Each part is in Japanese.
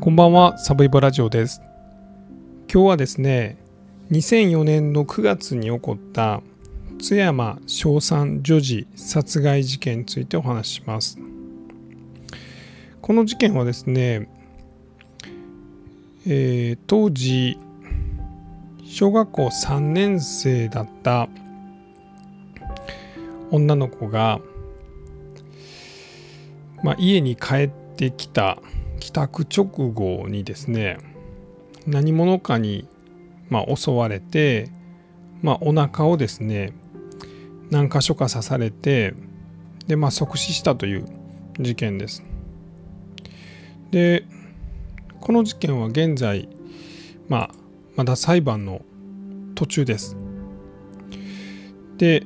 こんばんは、サブイボラジオです。今日はですね、2004年の9月に起こった津山翔さん女児殺害事件についてお話しします。この事件はですね、えー、当時小学校3年生だった女の子が、まあ、家に帰ってきた帰宅直後にですね何者かに、まあ、襲われて、まあ、お腹をですね何箇所か刺されてで、まあ、即死したという事件です。でこの事件は現在、まあ、まだ裁判の途中です。で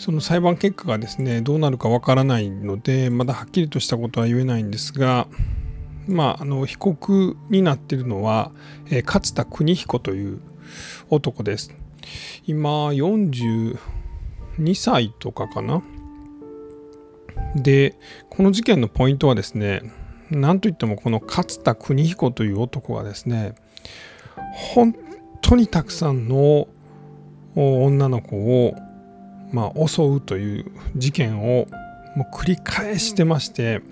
その裁判結果がですねどうなるかわからないのでまだはっきりとしたことは言えないんですがまああの被告になっているのは、え、勝田邦彦という男です。今42歳とかかな。でこの事件のポイントはですね何といってもこの勝田邦彦という男はですね本当にたくさんの女の子をまあ、襲うという事件をもう繰り返してまして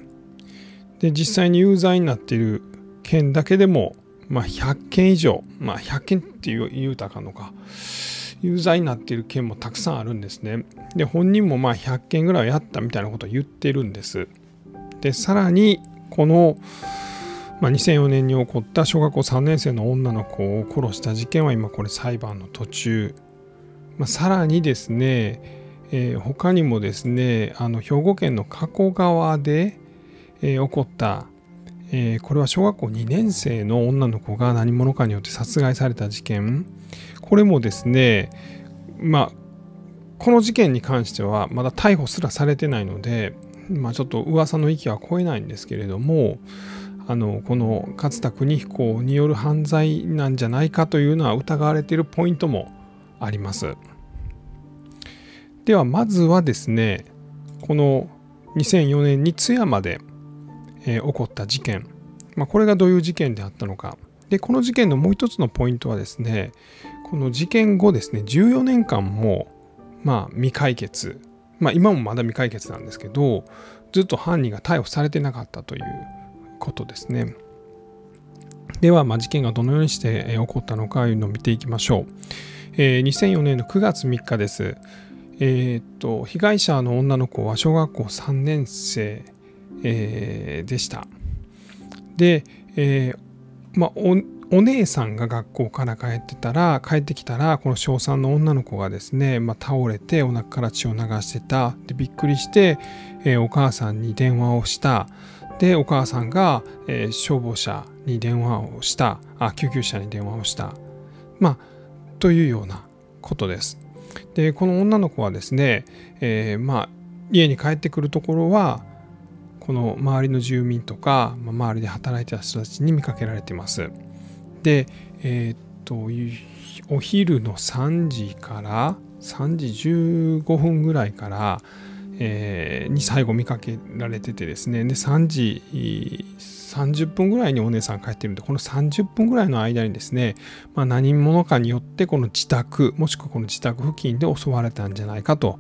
で実際に有罪になっている件だけでも、まあ、100件以上、まあ、100件って言うたかのか有罪になっている件もたくさんあるんですね。で本人もまあ100件ぐらいやったみたいなことを言ってるんです。でさらにこの、まあ、2004年に起こった小学校3年生の女の子を殺した事件は今これ裁判の途中まあ、さらにですね、えー、他にもですねあの兵庫県の加古川で、えー、起こった、えー、これは小学校2年生の女の子が何者かによって殺害された事件。これもですねまあこの事件に関してはまだ逮捕すらされてないので、まあ、ちょっと噂の域は超えないんですけれどもあのこの勝田邦彦による犯罪なんじゃないかというのは疑われているポイントもあります。ではまずはですねこの2004年に津山で、えー、起こった事件、まあ、これがどういう事件であったのかでこの事件のもう一つのポイントはですねこの事件後ですね14年間もまあ未解決まあ今もまだ未解決なんですけどずっと犯人が逮捕されてなかったということですね。では、まあ、事件がどのようにして起こったのかいうのを見ていきましょう。えー、2004年の9月3日です。えー、っと被害者の女の子は小学校3年生、えー、でした。で、えー、まあお姉さんが学校から帰ってたら帰ってきたらこの小3の女の子がですね、まあ、倒れてお腹から血を流してたでびっくりして、え、お母さんに電話をしたでお母さんが、えー、消防車に電話をしたあ救急車に電話をしたまあというようなことです。でこの女の子はですね、えー、まあ家に帰ってくるところはこの周りの住民とか、ま、周りで働いてた人たちに見かけられてます。で、えー、っとお昼の3時から3時15分ぐらいから、えー、に最後見かけられててですねで3時30分ぐらいにお姉さん帰ってるんでこの30分ぐらいの間にですね、まあ、何者かによってこの自宅もしくはこの自宅付近で襲われたんじゃないかと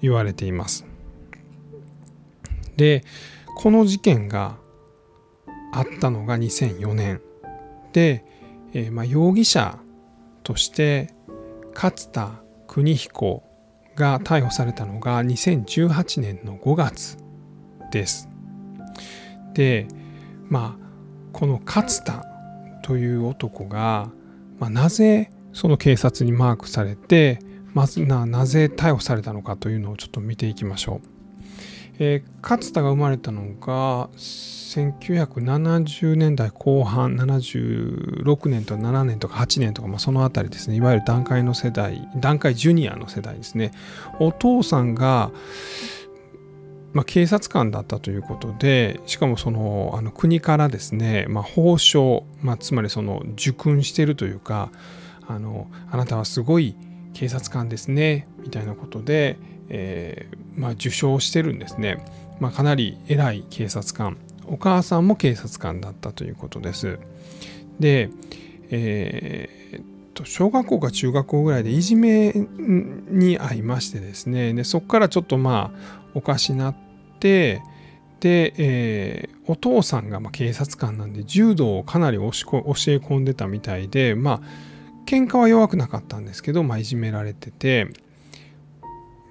言われています。でこの事件があったのが2004年で、えー、まあ容疑者として勝田邦彦が逮捕されたのが2018年の5月です。でまあこの勝田という男が、まあ、なぜその警察にマークされてまずななぜ逮捕されたのかというのをちょっと見ていきましょう。えー、勝田が生まれたのが1970年代後半76年とか7年とか8年とか、まあ、その辺りですねいわゆる段階の世代段階ジュニアの世代ですねお父さんがまあ、警察官だったということでしかもそのあの国からですね、まあ、報奨、まあ、つまりその受訓してるというかあのあなたはすごい警察官ですねみたいなことで、えー、まあ、受賞してるんですね、まあ、かなり偉い警察官。お母さんも警察官だったということです。で、えー、と小学校か中学校ぐらいでいじめに遭いましてですねでそこからちょっとまあおかしなってで、えー、お父さんがま警察官なんで柔道をかなり教え込んでたみたいでまあ喧嘩は弱くなかったんですけど、まあ、いじめられてて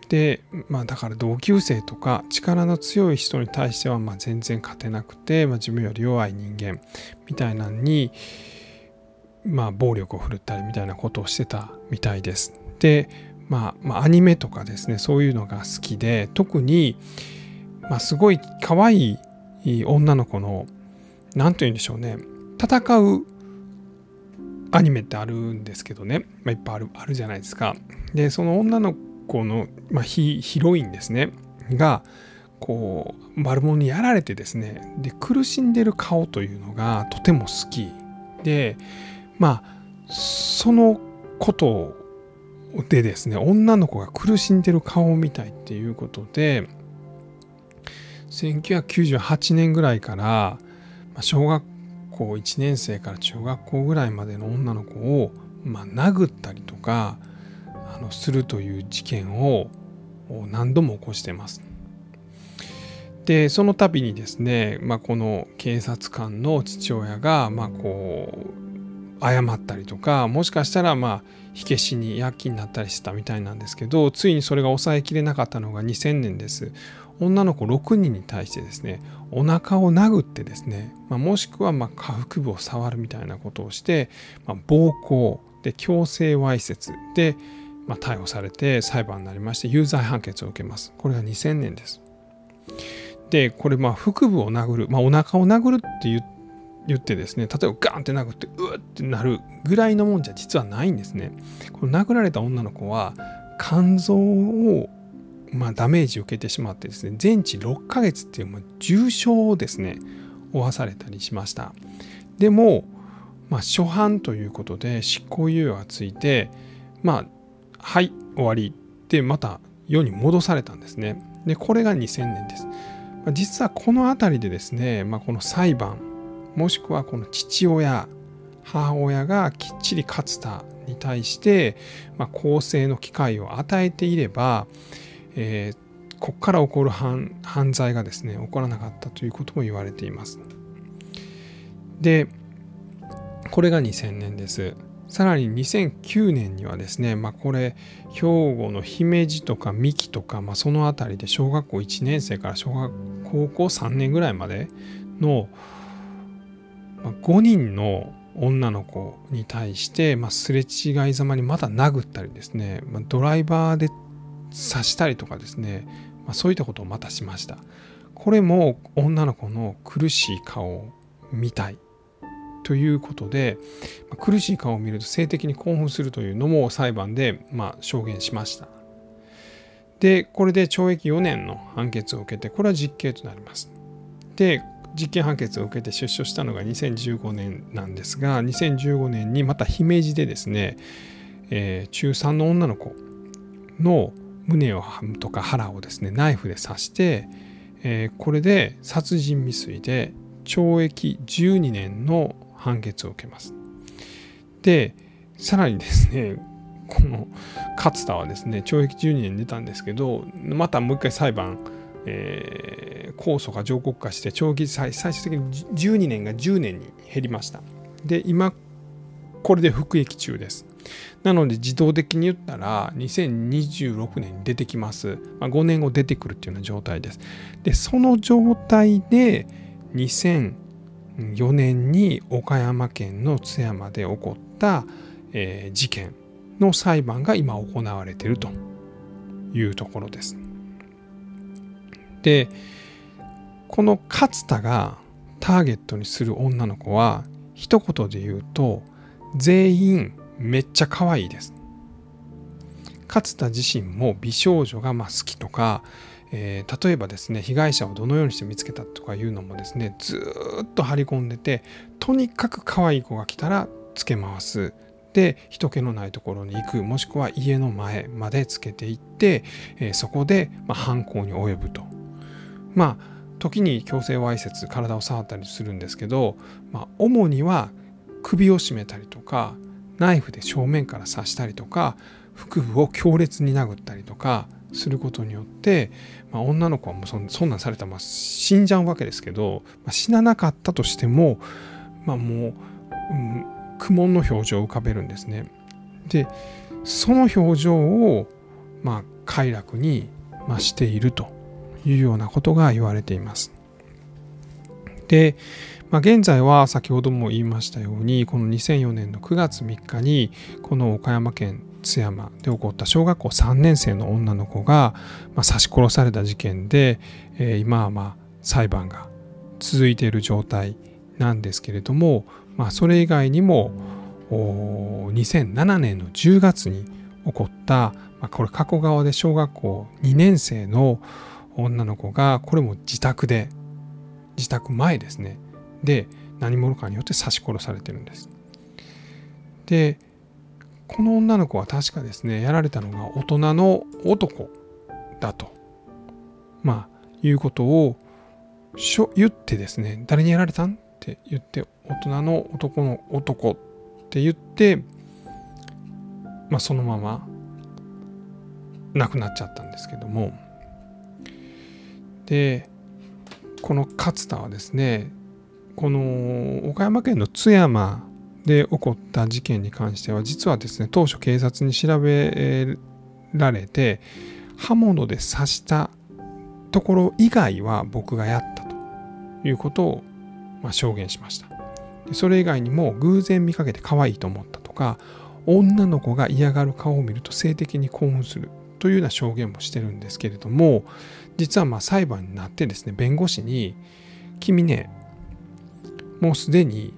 でまあだから同級生とか力の強い人に対してはま全然勝てなくて、まあ、自分より弱い人間みたいなのにまあ暴力を振るったりみたいなことをしてたみたいです。で、まあ、まあアニメとかですねそういうのが好きで特に、まあ、すごい可愛い女の子の何と言うんでしょうね。戦うアニメってあるんですけどね、まあ、いっぱいあるあるじゃないですか。でその女の子の、まあ、ヒヒロインですね。がこう丸物にやられてですね。で苦しんでる顔というのがとても好き。でまあそのことでですね女の子が苦しんでる顔を見たいっていうことで1998年ぐらいから小学校1年生から中学校ぐらいまでの女の子を、まあ、殴ったりとかあのするという事件を何度も起こしてます。でその度にですね、まあ、この警察官の父親が、まあ、こう謝ったりとかもしかしたらまあ火消しに躍起になったりしてたみたいなんですけどついにそれが抑えきれなかったのが2000年です。女の子6人に対してですねお腹を殴ってですね、まあ、もしくはま下腹部を触るみたいなことをして、まあ、暴行で強制わいせつで、まあ、逮捕されて裁判になりまして有罪判決を受けます。これが2000年です。でこれま腹部を殴る、まあ、お腹を殴るって言って言ってですね例えばガンって殴ってうってなるぐらいのもんじゃ実はないんですね。この殴られた女の子は肝臓をまあ、ダメージ受けてしまってですね全治6ヶ月っていうもう重傷をですね負わされたりしました。でも、まあ、初犯ということで執行猶予がついてまあはい終わりでまた世に戻されたんですね。でこれが2000年です。実はこの辺りでですね、まあ、この裁判もしくはこの父親母親がきっちり勝田に対して、まあ、公正の機会を与えていれば、えー、ここから起こる犯罪がですね起こらなかったということも言われています。でこれが2000年です。さらに2009年にはですね、まあ、これ兵庫の姫路とか三木とか、まあ、その辺りで小学校1年生から小学高校3年ぐらいまでの、5人の女の子に対して、まあ、すれ違いざまにまた殴ったりですね、まあ、ドライバーで刺したりとかですね、ま、そういったことをまたしました。これも女の子の苦しい顔を見たい。ということで苦しい顔を見ると性的に興奮するというのも裁判でま証言しました。でこれで懲役4年の判決を受けてこれは実刑となります。で実刑判決を受けて出所したのが2015年なんですが2015年にまた姫路でですね、えー、中3の女の子の胸をとか腹をですねナイフで刺して、えー、これで殺人未遂で懲役12年の判決を受けます。でさらにですねこの勝田はですね懲役12年出たんですけどまたもう一回裁判、えー、控訴が上告化して懲役最最終的に12年が10年に減りました。で今これで服役中です。なので自動的に言ったら2026年に出てきます。まあ、5年後出てくるっていうような状態です。で、その状態で2004年に岡山県の津山で起こった、えー、事件の裁判が今行われているというところです。で、この勝田がターゲットにする女の子は一言で言うと全員めっちゃ可愛いです。勝田自身も美少女がま好きとか、えー、例えばですね被害者をどのようにして見つけたとかいうのもですねずっと張り込んでてとにかく可愛い子が来たらつけ回すで人気のないところに行くもしくは家の前までつけていって、えー、そこで、ま犯行に及ぶと。まあ時に強制わいせつ体を触ったりするんですけど、まあ、主には首を絞めたりとかナイフで正面から刺したりとか腹部を強烈に殴ったりとかすることによって、まあ、女の子はもうそそんなんされたらまあ死んじゃうわけですけど、まあ、死ななかったとしても、まあ、もう、うん、苦悶の表情を浮かべるんですね。でその表情を、まあ、快楽に、まあ、しているというようなことが言われています。で、まあ、現在は先ほども言いましたようにこの2004年の9月3日にこの岡山県津山で起こった小学校3年生の女の子が、まあ、刺し殺された事件で、えー、今はまあ裁判が続いている状態なんですけれども、まあ、それ以外にも2007年の10月に起こった、まあ、これ加古川で小学校2年生の女の子がこれも自宅で自宅前ですね。で何者かによって刺し殺されてるんです。でこの女の子は確かですねやられたのが大人の男だと。まあいうことをしょ言ってですね誰にやられたん？って言って大人の男の男って言って、まあ、そのまま亡くなっちゃったんですけども。でこの勝田はですねこの岡山県の津山で起こった事件に関しては実はですね当初警察に調べられて刃物で刺したところ以外は僕がやったということを、ま、証言しました。それ以外にも偶然見かけて可愛いと思ったとか女の子が嫌がる顔を見ると性的に興奮するというような証言もしてるんですけれども実はまあ裁判になってですね弁護士に「君ねもうすでに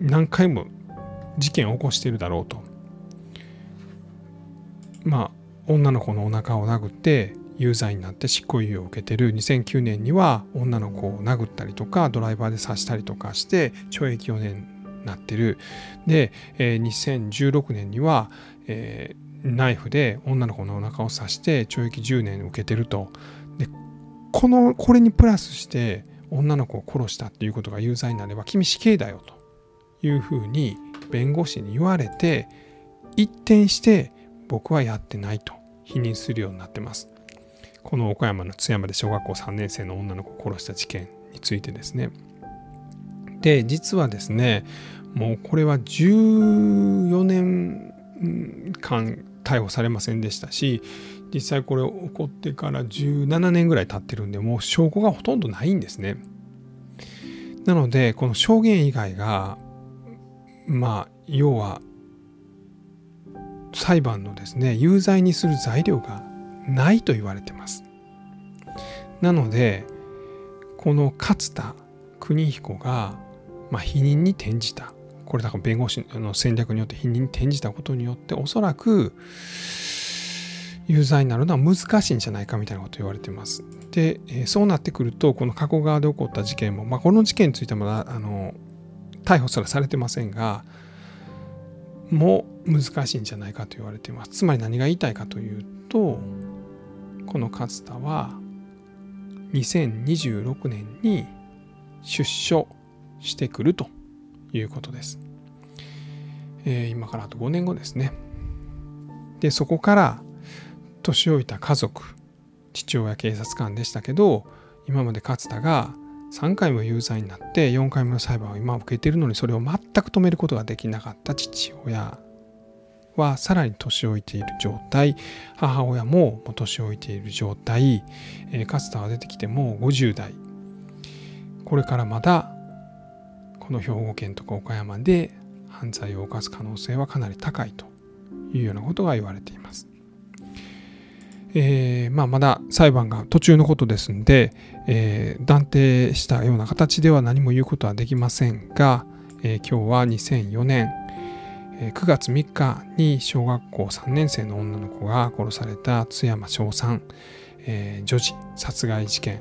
何回も事件を起こしているだろうと。まあ女の子のお腹を殴って有罪になって執行猶予を受けてる。2009年には女の子を殴ったりとかドライバーで刺したりとかして懲役4年になってる。で、え、2016年には、えー、ナイフで女の子のお腹を刺して懲役10年受けてるとでこのこれにプラスして女の子を殺したっていうことが有罪になれば君死刑だよというふうに弁護士に言われて一転して僕はやってないと否認するようになってます。この岡山の津山で小学校3年生の女の子を殺した事件についてですね。で実はですねもうこれは14年間逮捕されませんでしたし実際これ起こってから17年ぐらい経ってるんでもう証拠がほとんどないんですね。なのでこの証言以外がまあ要は裁判のですね有罪にする材料がないと言われてます。なのでこの勝田邦彦が、まあ、否認に転じたこれだから弁護士の戦略によって否認に転じたことによっておそらく有罪になるのは難しいんじゃないかみたいなこと言われてます。で、えそうなってくるとこの加古川で起こった事件も、まあ、この事件についてはまだあの逮捕すらされてませんがもう難しいんじゃないかと言われています。つまり何が言いたいかというとこの勝田は2026年に出所してくるということです。えー、今からあと5年後ですね。でそこから年老いた家族父親警察官でしたけど今まで勝田が3回も有罪になって4回目の裁判を今受けているのにそれを全く止めることができなかった父親はさらに年老いている状態母親も年老いている状態、えー、勝田が出てきても50代これからまだこの兵庫県とか岡山で犯罪を犯す可能性はかなり高いというようなことが言われています。えー、まあ、まだ裁判が途中のことですんで、えー、断定したような形では何も言うことはできませんが、えー、今日は2004年、え9月3日に小学校3年生の女の子が殺された津山翔さん、え女児殺害事件、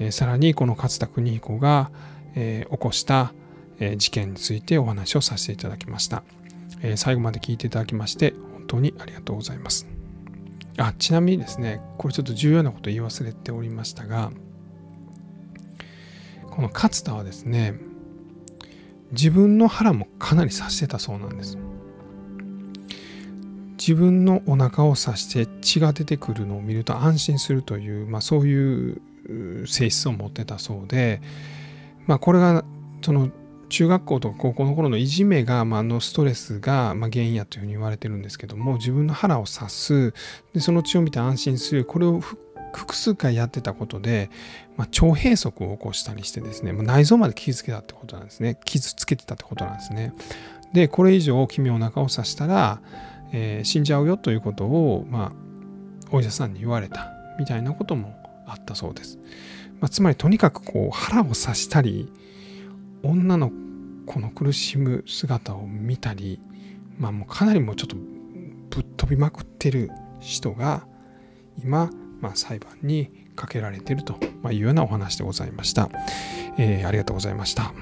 えさらにこの勝田邦彦が、え起こした、え事件についてお話をさせていただきました、え最後まで聞いていただきまして本当にありがとうございます。あちなみにですねこれちょっと重要なこと言い忘れておりましたがこの勝田はですね自分の腹もかなり刺してたそうなんです自分のお腹を刺して血が出てくるのを見ると安心するという、まあ、そういう性質を持ってたそうで、まあ、これがその中学校とか高校の頃のいじめが、まあ、のストレスが、ま、原因やというふうに言われてるんですけども自分の腹を刺す。でその血を見て安心する。これを複数回やってたことで、まあ、腸閉塞を起こしたりしてですね、まあ、内臓まで傷つけたってことなんですね。傷つけてたってことなんですね。でこれ以上君お腹を刺したら、えー、死んじゃうよということを、まあ、お医者さんに言われたみたいなこともあったそうです、まあ、つまりとにかくこう腹を刺したり女の子の苦しむ姿を見たり、まあ、もうかなりもうちょっとぶっ飛びまくってる人が今、まあ、裁判にかけられてるというようなお話でございました。えー、ありがとうございました。